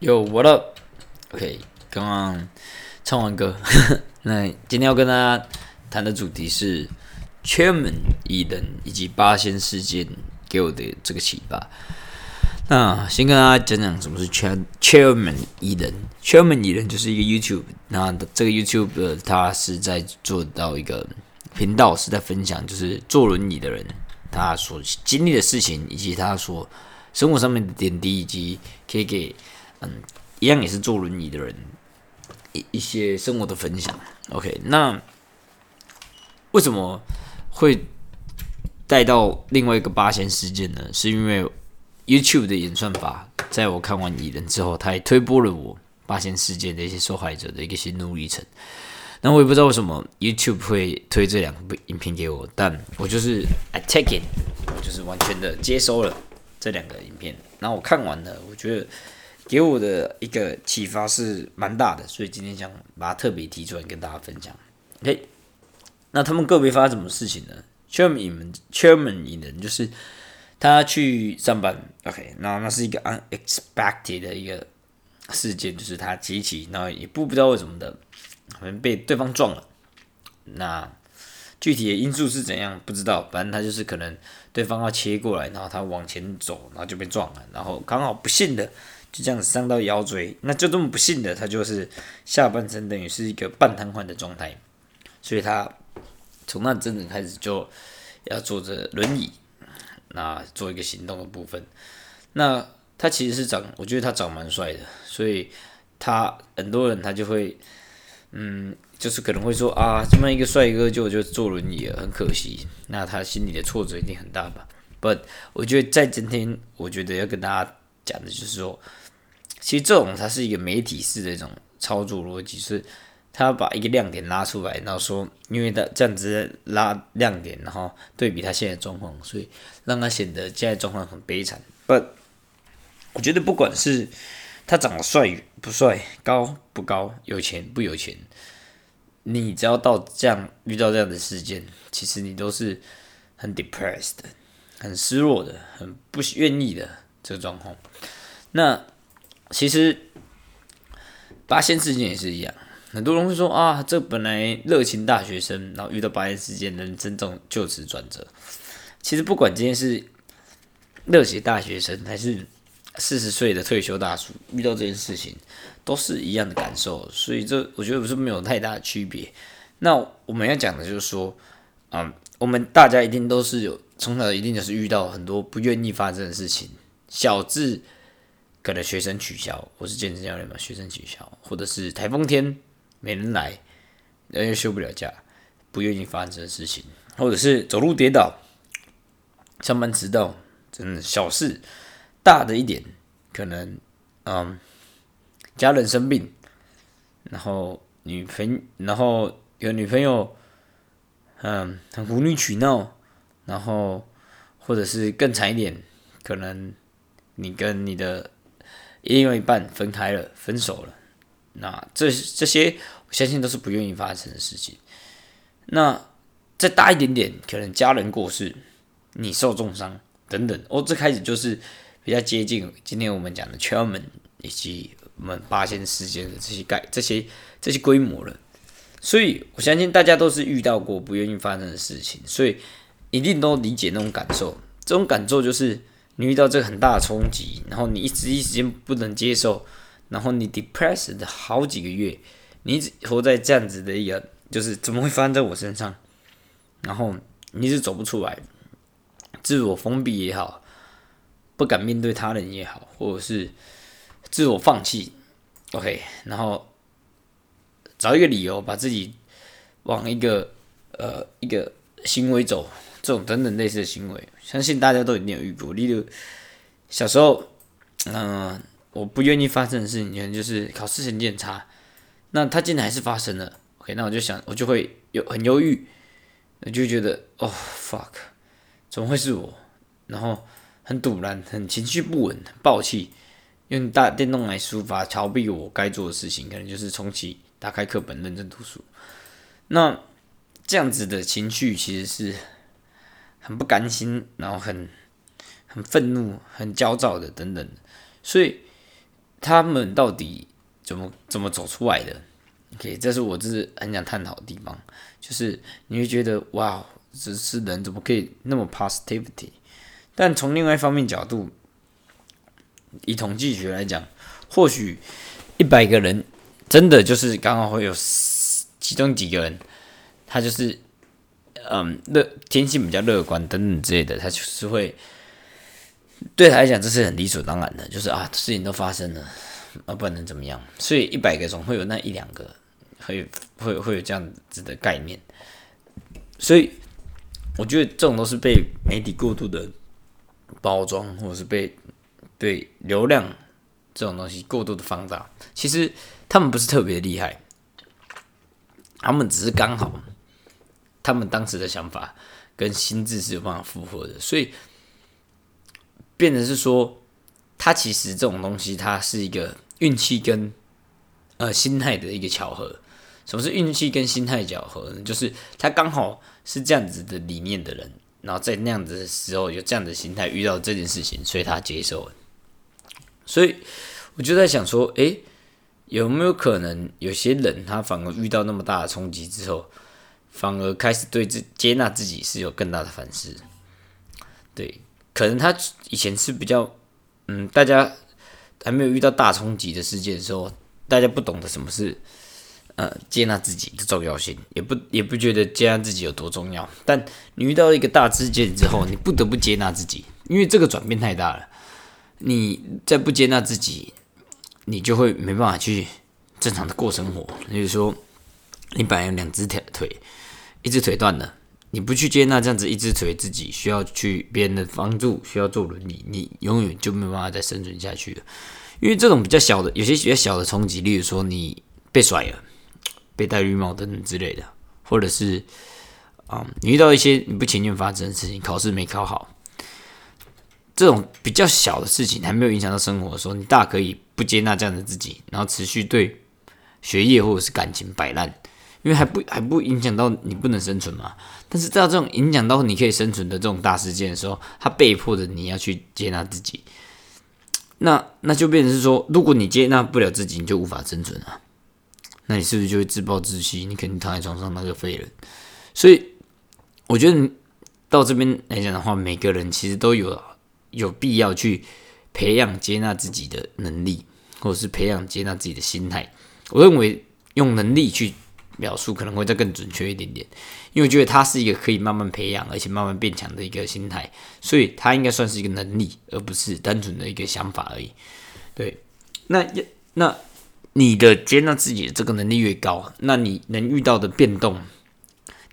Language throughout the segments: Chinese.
Yo, what up? OK，刚刚唱完歌，那今天要跟大家谈的主题是 Chairman 蚁人以及八仙事件给我的这个启发。那先跟大家讲讲什么是 Chair Chairman 蚁人。Chairman 蚁人就是一个 YouTube，那这个 YouTube 它是在做到一个频道，是在分享就是坐轮椅的人他所经历的事情，以及他所生活上面的点滴，以及可以给。嗯，一样也是坐轮椅的人，一一些生活的分享。OK，那为什么会带到另外一个八仙事件呢？是因为 YouTube 的演算法，在我看完蚁人之后，它也推播了我八仙事件的一些受害者的一个心路历程。那我也不知道为什么 YouTube 会推这两部影片给我，但我就是 I take it，我就是完全的接收了这两个影片。然后我看完了，我觉得。给我的一个启发是蛮大的，所以今天想把它特别提出来跟大家分享。OK，那他们个别发生什么事情呢？Chairman 们，Chairman 蚁人就是他去上班，OK，那那是一个 unexpected 的一个事件，就是他机器，然后也不不知道为什么的，可能被对方撞了。那具体的因素是怎样不知道，反正他就是可能对方要切过来，然后他往前走，然后就被撞了，然后刚好不幸的。就这样伤到腰椎，那就这么不幸的，他就是下半身等于是一个半瘫痪的状态，所以他从那真的开始就要坐着轮椅，那做一个行动的部分。那他其实是长，我觉得他长蛮帅的，所以他很多人他就会，嗯，就是可能会说啊，这么一个帅哥就就坐轮椅了，很可惜。那他心里的挫折一定很大吧？But 我觉得在今天，我觉得要跟大家。讲的就是说，其实这种它是一个媒体式的一种操作逻辑，是他把一个亮点拉出来，然后说，因为他这样子拉亮点，然后对比他现在状况，所以让他显得现在状况很悲惨。不，我觉得不管是他长得帅不帅、高不高、有钱不有钱，你只要到这样遇到这样的事件，其实你都是很 depressed、很失落的、很不愿意的。这个状况，那其实八仙事件也是一样，很多人会说啊，这本来热情大学生，然后遇到八仙事件，人生中就此转折。其实不管今天是热血大学生，还是四十岁的退休大叔，遇到这件事情，都是一样的感受。所以这我觉得不是没有太大的区别。那我们要讲的就是说，啊，我们大家一定都是有从小一定就是遇到很多不愿意发生的事情。小至可能学生取消，我是健身教练嘛，学生取消，或者是台风天没人来，人又休不了假，不愿意发生的事情，或者是走路跌倒，上班迟到，真的小事，大的一点可能，嗯，家人生病，然后女朋，然后有女朋友，嗯，很无理取闹，然后或者是更惨一点，可能。你跟你的另外一半分开了，分手了，那这这些我相信都是不愿意发生的事情。那再大一点点，可能家人过世，你受重伤等等，哦，这开始就是比较接近今天我们讲的 Chairman 以及我们八仙事件的这些概这些这些规模了。所以我相信大家都是遇到过不愿意发生的事情，所以一定都理解那种感受。这种感受就是。你遇到这个很大的冲击，然后你一直一时间不能接受，然后你 depressed 好几个月，你一直活在这样子的一个，就是怎么会发生在我身上？然后你是走不出来，自我封闭也好，不敢面对他人也好，或者是自我放弃，OK，然后找一个理由把自己往一个呃一个行为走。这种等等类似的行为，相信大家都一定有遇过。例如小时候，嗯，我不愿意发生的事情，可能就是考试成绩很差，那它竟然还是发生了。OK，那我就想，我就会有很忧郁，我就觉得哦，fuck，怎么会是我？然后很堵然，很情绪不稳，很暴气，用大电动来抒发，逃避我该做的事情，可能就是重启，打开课本，认真读书。那这样子的情绪其实是。很不甘心，然后很很愤怒、很焦躁的等等，所以他们到底怎么怎么走出来的？OK，这是我这是很想探讨的地方，就是你会觉得哇，这是人怎么可以那么 positivity？但从另外一方面角度，以统计学来讲，或许一百个人真的就是刚好会有其中几个人，他就是嗯乐天性比较乐观等等之类的，他就是会对他来讲这是很理所当然的，就是啊事情都发生了，啊不能怎么样，所以一百个总会有那一两个会会会有这样子的概念，所以我觉得这种都是被媒体过度的包装，或者是被。对流量这种东西过度的放大，其实他们不是特别厉害，他们只是刚好，他们当时的想法跟心智是有办法符合的，所以变成是说，他其实这种东西，它是一个运气跟呃心态的一个巧合。什么是运气跟心态巧合呢？就是他刚好是这样子的理念的人，然后在那样子的时候有这样的心态，遇到这件事情，所以他接受了。所以我就在想说，诶，有没有可能有些人他反而遇到那么大的冲击之后，反而开始对自接纳自己是有更大的反思？对，可能他以前是比较，嗯，大家还没有遇到大冲击的事件的时候，大家不懂得什么是呃接纳自己的重要性，也不也不觉得接纳自己有多重要。但你遇到一个大事件之后，你不得不接纳自己，因为这个转变太大了。你再不接纳自己，你就会没办法去正常的过生活。比如说，你本来有两只腿腿，一只腿断了，你不去接纳这样子一只腿自己需要去别人的帮助，需要坐轮椅，你永远就没有办法再生存下去了。因为这种比较小的，有些比较小的冲击，例如说你被甩了、被戴绿帽等等之类的，或者是啊，你遇到一些你不情愿发生的事情，考试没考好。这种比较小的事情还没有影响到生活的时候，你大可以不接纳这样的自己，然后持续对学业或者是感情摆烂，因为还不还不影响到你不能生存嘛。但是到这种影响到你可以生存的这种大事件的时候，他被迫的你要去接纳自己，那那就变成是说，如果你接纳不了自己，你就无法生存啊。那你是不是就会自暴自弃？你肯定躺在床上那个废人。所以我觉得到这边来讲的话，每个人其实都有。有必要去培养接纳自己的能力，或者是培养接纳自己的心态。我认为用能力去描述可能会再更准确一点点，因为我觉得它是一个可以慢慢培养而且慢慢变强的一个心态，所以它应该算是一个能力，而不是单纯的一个想法而已。对，那那你的接纳自己的这个能力越高，那你能遇到的变动，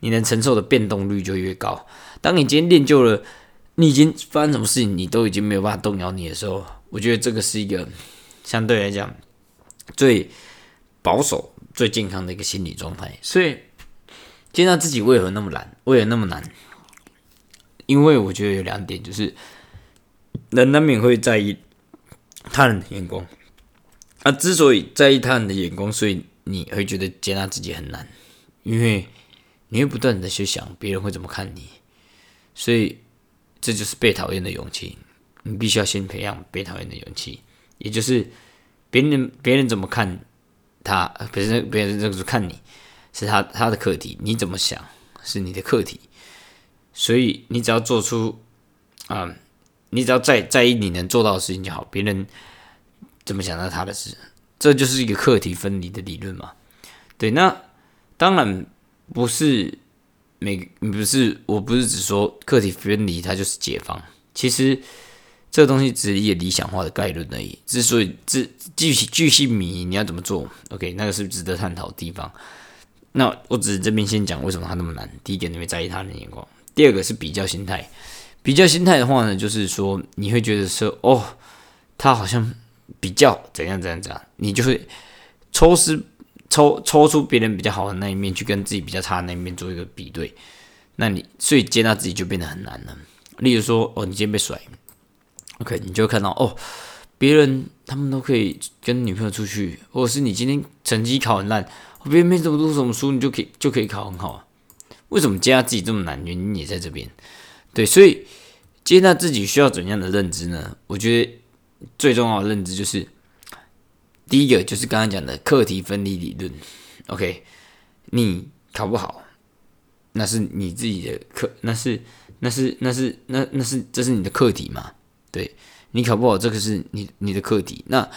你能承受的变动率就越高。当你今天练就了。你已经发生什么事情，你都已经没有办法动摇你的时候，我觉得这个是一个相对来讲最保守、最健康的一个心理状态。所以，接纳自己为何那么难？为何那么难？因为我觉得有两点，就是人难免会在意他人的眼光。啊，之所以在意他人的眼光，所以你会觉得接纳自己很难，因为你会不断的去想别人会怎么看你，所以。这就是被讨厌的勇气，你必须要先培养被讨厌的勇气，也就是别人别人怎么看他，别人别人就是看你是他他的课题，你怎么想是你的课题，所以你只要做出啊，你只要在在意你能做到的事情就好，别人怎么想到他的事，这就是一个课题分离的理论嘛。对，那当然不是。每不是，我不是只说课题分离，它就是解放。其实这个东西只是一个理想化的概论而已。之所以这具具细迷，你要怎么做？OK，那个是值得探讨的地方。那我只是这边先讲为什么它那么难。第一点，你会在意他人的眼光；第二个是比较心态。比较心态的话呢，就是说你会觉得说，哦，他好像比较怎样怎样怎样，你就会抽丝。抽抽出别人比较好的那一面，去跟自己比较差的那一面做一个比对，那你所以接纳自己就变得很难了。例如说，哦，你今天被甩，OK，你就看到哦，别人他们都可以跟女朋友出去，或者是你今天成绩考很烂，别人没怎么读什么书，你就可以就可以考很好。为什么接纳自己这么难？原因也在这边。对，所以接纳自己需要怎样的认知呢？我觉得最重要的认知就是第一个就是刚刚讲的课题分离理论。OK，你考不好，那是你自己的课，那是那是那是那那是这是你的课题嘛？对你考不好，这个是你你的课题。那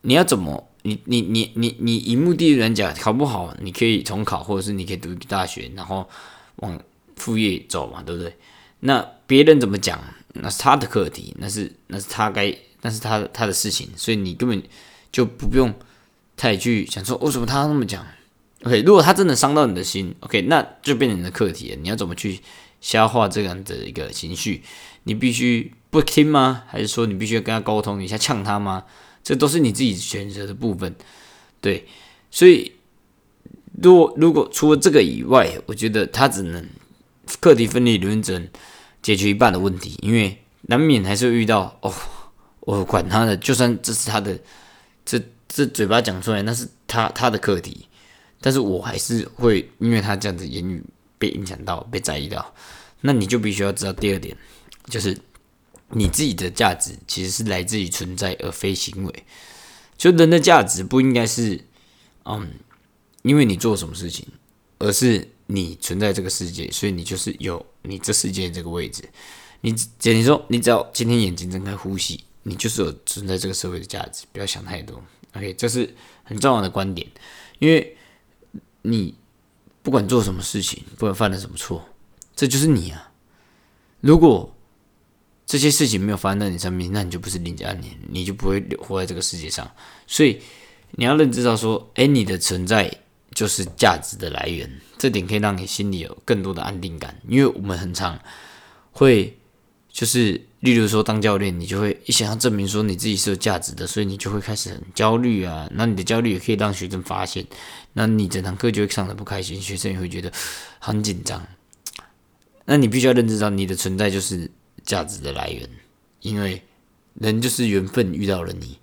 你要怎么？你你你你你以目的来讲，考不好，你可以重考，或者是你可以读大学，然后往副业走嘛，对不对？那别人怎么讲，那是他的课题，那是那是他该，那是他他的事情，所以你根本就不用太去想说为什么他那么讲。OK，如果他真的伤到你的心，OK，那就变成你的课题了。你要怎么去消化这样的一个情绪？你必须不听吗？还是说你必须要跟他沟通一下，呛他吗？这都是你自己选择的部分。对，所以如果如果除了这个以外，我觉得他只能课题分离理论只能解决一半的问题，因为难免还是会遇到哦，我管他的，就算这是他的，这这嘴巴讲出来，那是他他的课题。但是我还是会因为他这样子言语被影响到、被在意到，那你就必须要知道第二点，就是你自己的价值其实是来自于存在而非行为。就人的价值不应该是，嗯，因为你做什么事情，而是你存在这个世界，所以你就是有你这世界这个位置。你简你说，你只要今天眼睛睁开呼吸，你就是有存在这个社会的价值。不要想太多，OK，这是很重要的观点，因为。你不管做什么事情，不管犯了什么错，这就是你啊！如果这些事情没有发生在你身边，那你就不是林佳年，你就不会活在这个世界上。所以你要认知到说，哎，你的存在就是价值的来源，这点可以让你心里有更多的安定感。因为我们很常会。就是，例如说，当教练，你就会一想要证明说你自己是有价值的，所以你就会开始很焦虑啊。那你的焦虑也可以让学生发现，那你整堂课就会上的不开心，学生也会觉得很紧张。那你必须要认知到，你的存在就是价值的来源，因为人就是缘分遇到了你，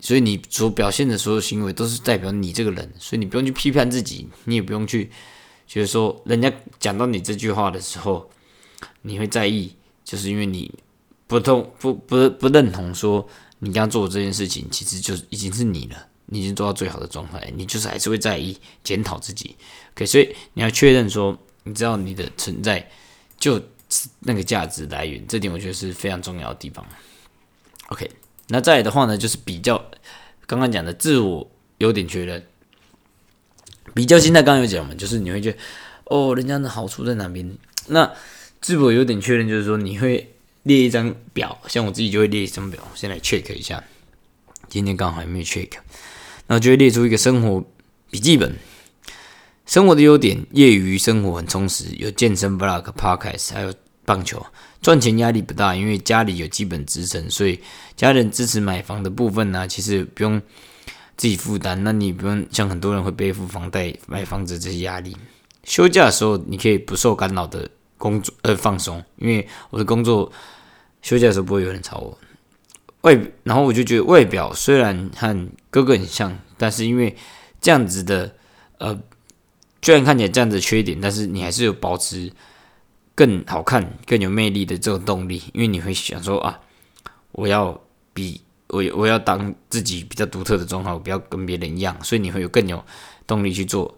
所以你所表现的所有行为都是代表你这个人，所以你不用去批判自己，你也不用去觉得说人家讲到你这句话的时候，你会在意。就是因为你不同不不不认同说你刚做这件事情，其实就已经是你了，你已经做到最好的状态，你就是还是会在意检讨自己。OK，所以你要确认说，你知道你的存在就那个价值来源，这点我觉得是非常重要的地方。OK，那再来的话呢，就是比较刚刚讲的自我优点确认，比较心态刚刚有讲嘛，就是你会觉得哦，人家的好处在哪边？那自我有点确认，就是说你会列一张表，像我自己就会列一张表，先来 check 一下。今天刚好还没有 check，那就会列出一个生活笔记本。生活的优点，业余生活很充实，有健身、blog、podcast，还有棒球。赚钱压力不大，因为家里有基本支撑，所以家人支持买房的部分呢，其实不用自己负担。那你不用像很多人会背负房贷、买房子这些压力。休假的时候，你可以不受干扰的。工作呃放松，因为我的工作休假的时候不会有人吵我。外然后我就觉得外表虽然和哥哥很像，但是因为这样子的呃，虽然看起来这样子缺点，但是你还是有保持更好看、更有魅力的这种动力。因为你会想说啊，我要比我我要当自己比较独特的状态，我不要跟别人一样，所以你会有更有动力去做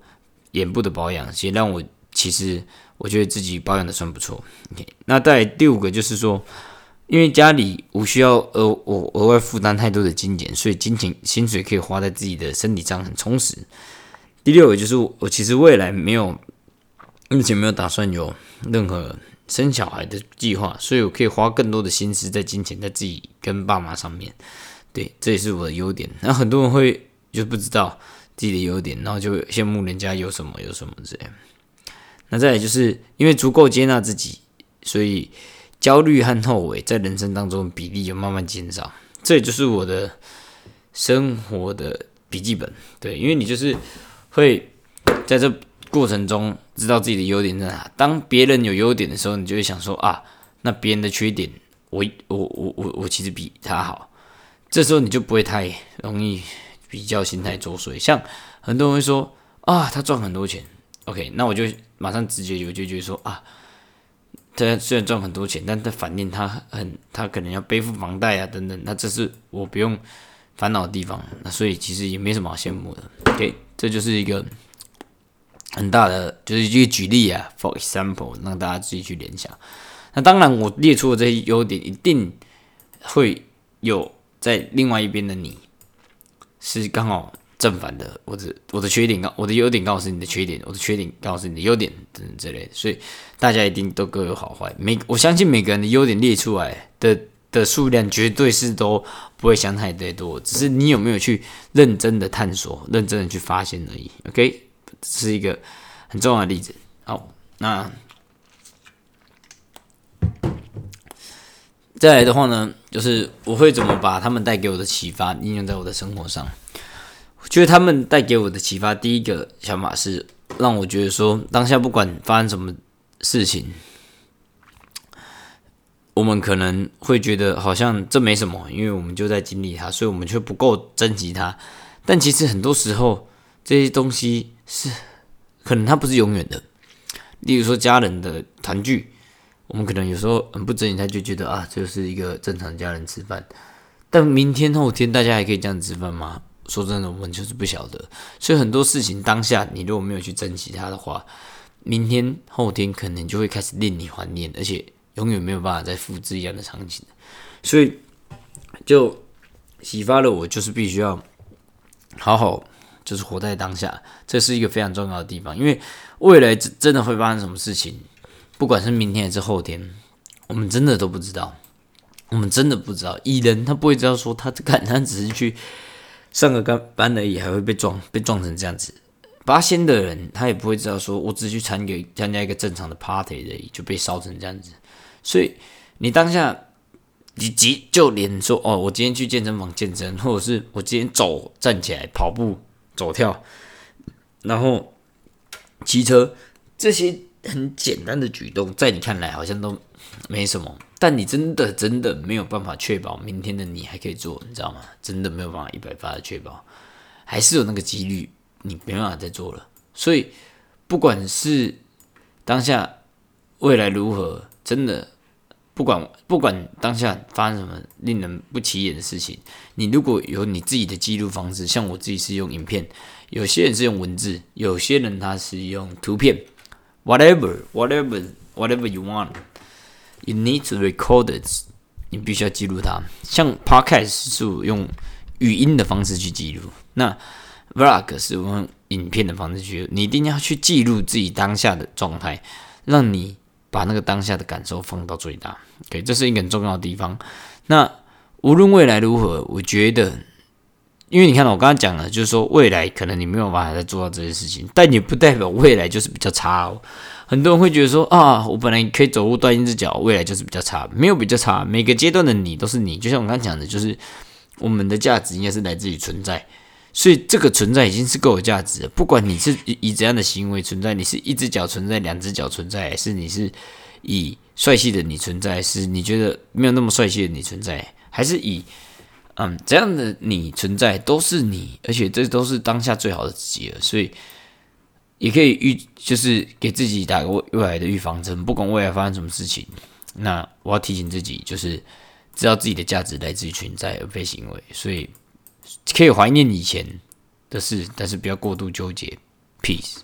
眼部的保养，也让我其实。我觉得自己保养的算不错。那在第五个就是说，因为家里无需要额我额外负担太多的金钱，所以金钱薪水可以花在自己的身体上很充实。第六个就是我其实未来没有目前没有打算有任何生小孩的计划，所以我可以花更多的心思在金钱在自己跟爸妈上面。对，这也是我的优点。那很多人会就不知道自己的优点，然后就羡慕人家有什么有什么这样。那再来就是因为足够接纳自己，所以焦虑和后悔在人生当中比例就慢慢减少。这也就是我的生活的笔记本。对，因为你就是会在这过程中知道自己的优点在哪。当别人有优点的时候，你就会想说啊，那别人的缺点，我我我我我其实比他好。这时候你就不会太容易比较心态作祟。像很多人会说啊，他赚很多钱。OK，那我就马上直接我就觉得说啊，他虽然赚很多钱，但他反映他很他可能要背负房贷啊等等，那这是我不用烦恼的地方。那所以其实也没什么好羡慕的。OK，这就是一个很大的，就是一个举例啊，for example，让大家自己去联想。那当然，我列出的这些优点，一定会有在另外一边的你是刚好。正反的，我的我的缺点告我的优点刚好是你的缺点，我的缺点刚好是你的优点等等之类的，所以大家一定都各有好坏。每我相信每个人的优点列出来的的数量绝对是都不会相差太多，只是你有没有去认真的探索、认真的去发现而已。OK，这是一个很重要的例子。好，那再来的话呢，就是我会怎么把他们带给我的启发应用在我的生活上。觉得他们带给我的启发，第一个想法是让我觉得说，当下不管发生什么事情，我们可能会觉得好像这没什么，因为我们就在经历它，所以我们却不够珍惜它。但其实很多时候，这些东西是可能它不是永远的。例如说家人的团聚，我们可能有时候很不珍惜，他就觉得啊，就是一个正常家人吃饭。但明天后天大家还可以这样吃饭吗？说真的，我们就是不晓得，所以很多事情当下你如果没有去珍惜它的话，明天后天可能就会开始令你怀念，而且永远没有办法再复制一样的场景。所以就启发了我，就是必须要好好就是活在当下，这是一个非常重要的地方。因为未来真真的会发生什么事情，不管是明天还是后天，我们真的都不知道，我们真的不知道。蚁人他不会知道说他敢，他只是去。上个班班而已，还会被撞，被撞成这样子。八仙的人，他也不会知道，说我只是去参与参加一个正常的 party 而已，就被烧成这样子。所以你当下，你即就连说哦，我今天去健身房健身，或者是我今天走站起来跑步走跳，然后骑车这些很简单的举动，在你看来好像都没什么。但你真的真的没有办法确保明天的你还可以做，你知道吗？真的没有办法一百发的确保，还是有那个几率你没办法再做了。所以不管是当下未来如何，真的不管不管当下发生什么令人不起眼的事情，你如果有你自己的记录方式，像我自己是用影片，有些人是用文字，有些人他是用图片，whatever whatever whatever you want。You need to record it，你必须要记录它。像 podcast 是用语音的方式去记录，那 vlog 是用影片的方式去。你一定要去记录自己当下的状态，让你把那个当下的感受放到最大。OK，这是一个很重要的地方。那无论未来如何，我觉得，因为你看到我刚刚讲了，就是说未来可能你没有办法再做到这些事情，但也不代表未来就是比较差哦。很多人会觉得说啊，我本来可以走路断一只脚，未来就是比较差，没有比较差。每个阶段的你都是你，就像我刚刚讲的，就是我们的价值应该是来自于存在，所以这个存在已经是够有价值了。不管你是以怎样的行为存在，你是一只脚存在，两只脚存在，是你是以帅气的你存在，是你觉得没有那么帅气的你存在，还是以嗯这样的你存在，都是你，而且这都是当下最好的自己了。所以。也可以预，就是给自己打个未未来的预防针。不管未来发生什么事情，那我要提醒自己，就是知道自己的价值来自于存在而非行为。所以可以怀念以前的事，但是不要过度纠结。Peace。